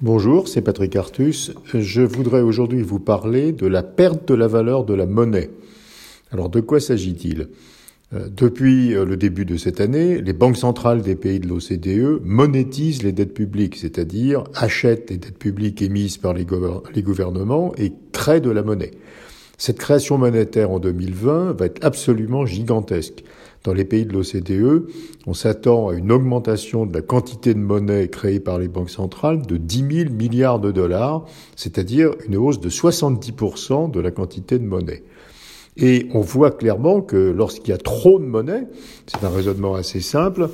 Bonjour, c'est Patrick Artus. Je voudrais aujourd'hui vous parler de la perte de la valeur de la monnaie. Alors de quoi s'agit-il? Euh, Depuis euh, le début de cette année, les banques centrales des pays de l'OCDE monétisent les dettes publiques, c'est-à-dire achètent les dettes publiques émises par les, gouvernements et créent de la monnaie. Cette création monétaire en 2020 va être absolument gigantesque. Dans les pays de l'OCDE, on s'attend à une augmentation de la quantité de monnaie créée par les banques centrales de 10 000 milliards de dollars, c'est-à-dire une hausse de 70% de la quantité de monnaie. Et on voit clairement que lorsqu'il y a trop de monnaie, c'est un raisonnement assez simple,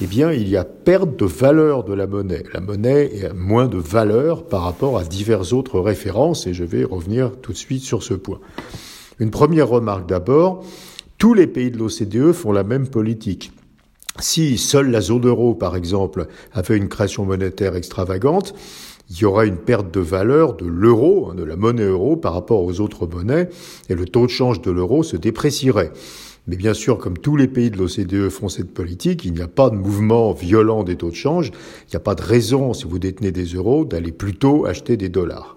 eh bien, il y a perte de valeur de la monnaie. La monnaie a moins de valeur par rapport à diverses autres références, et je vais revenir tout de suite sur ce point. Une première remarque d'abord, tous les pays de l'OCDE font la même politique. Si seule la zone euro, par exemple, avait une création monétaire extravagante, il y aurait une perte de valeur de l'euro, hein, de la monnaie euro par rapport aux autres monnaies, et le taux de change de l'euro se déprécierait. Mais bien sûr, comme tous les pays de l'OCDE font cette politique, il n'y a pas de mouvement violent des taux de change, il n'y a pas de raison, si vous détenez des euros, d'aller plutôt acheter des dollars.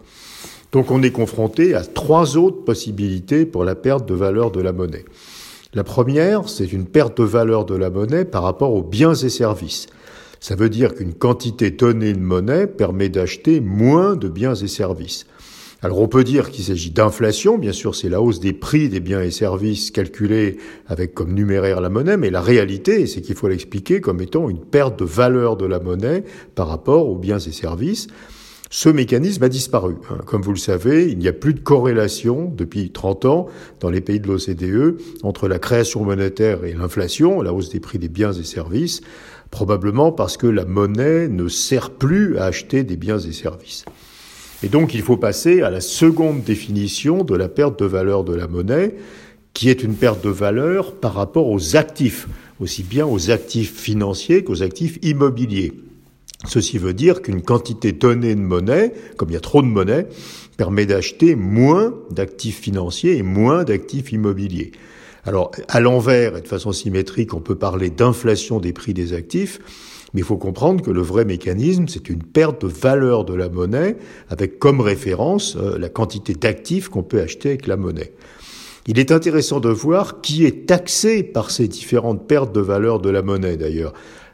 Donc on est confronté à trois autres possibilités pour la perte de valeur de la monnaie. La première, c'est une perte de valeur de la monnaie par rapport aux biens et services. Ça veut dire qu'une quantité donnée de monnaie permet d'acheter moins de biens et services. Alors on peut dire qu'il s'agit d'inflation, bien sûr c'est la hausse des prix des biens et services calculés avec comme numéraire la monnaie, mais la réalité c'est qu'il faut l'expliquer comme étant une perte de valeur de la monnaie par rapport aux biens et services. Ce mécanisme a disparu. Hein. Comme vous le savez, il n'y a plus de corrélation depuis 30 ans dans les pays de l'OCDE entre la création monétaire et l'inflation, la hausse des prix des biens et services, probablement parce que la monnaie ne sert plus à acheter des biens et services. Et donc il faut passer à la seconde définition de la perte de valeur de la monnaie, qui est une perte de valeur par rapport aux actifs, aussi bien aux actifs financiers qu'aux actifs immobiliers. Ceci veut dire qu'une quantité donnée de monnaie, comme il y a trop de monnaie, permet d'acheter moins d'actifs financiers et moins d'actifs immobiliers. Alors, à l'envers et de façon symétrique, on peut parler d'inflation des prix des actifs, mais il faut comprendre que le vrai mécanisme, c'est une perte de valeur de la monnaie avec comme référence euh, la quantité d'actifs qu'on peut acheter avec la monnaie. Il est intéressant de voir qui est taxé par ces différentes pertes de valeur de la monnaie d'ailleurs.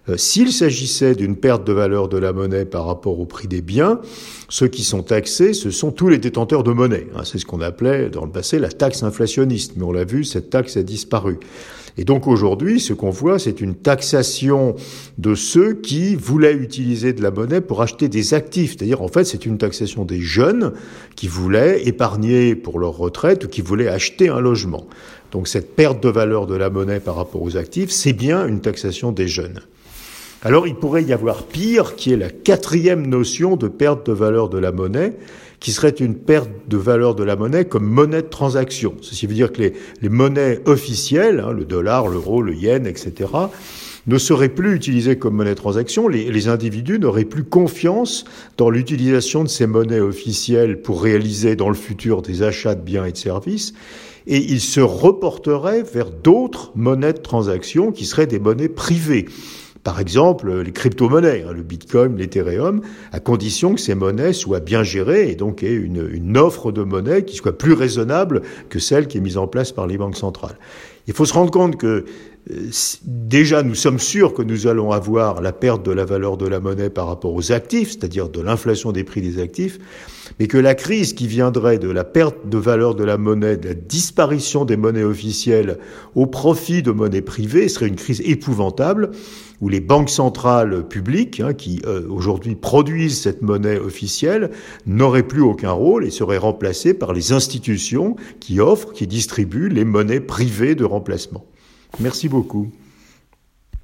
Euh, s'il s'agissait d'une perte de valeur de la monnaie par rapport au prix des biens, ceux qui sont taxés, ce sont tous les détenteurs de monnaie. Hein. C'est ce qu'on appelait dans le passé la taxe inflationniste, mais on l'a vu, cette taxe a disparu. Et donc aujourd'hui, ce qu'on voit, c'est une taxation de ceux qui voulaient utiliser de la monnaie pour acheter des actifs. C'est-à-dire, en fait, c'est une taxation des jeunes qui voulaient épargner pour leur retraite ou qui voulaient acheter un logement. Donc cette perte de valeur de la monnaie par rapport aux actifs, c'est bien une taxation des jeunes. Alors il pourrait y avoir pire, qui est la quatrième notion de perte de valeur de la monnaie, qui serait une perte de valeur de la monnaie comme monnaie de transaction. Ceci veut dire que les, monnaies officielles, hein, le dollar, l'euro, le yen, etc., ne seraient plus utilisées comme monnaie de transaction. Les, les individus n'auraient plus confiance dans l'utilisation de ces monnaies officielles pour réaliser dans le futur des achats de biens et de services. Et ils se reporteraient vers d'autres monnaies de transaction qui seraient des monnaies privées par exemple, les crypto-monnaies, hein, le Bitcoin, l'Ethereum, à condition que ces monnaies soient bien gérées et donc aient une, une offre de monnaie qui soit plus raisonnable que celle qui est mise en place par les banques centrales. Il faut se rendre compte que euh, déjà nous sommes sûrs que nous allons avoir la perte de la valeur de la monnaie par rapport aux actifs, c'est-à-dire de l'inflation des prix des actifs, mais que la crise qui viendrait de la perte de valeur de la monnaie, de la disparition des monnaies officielles au profit de monnaies privées serait une crise épouvantable où les banques centrales publiques, hein, qui euh, aujourd'hui produisent cette monnaie officielle, n'auraient plus aucun rôle et seraient remplacées par les institutions qui offrent, qui distribuent les monnaies privées de Merci beaucoup.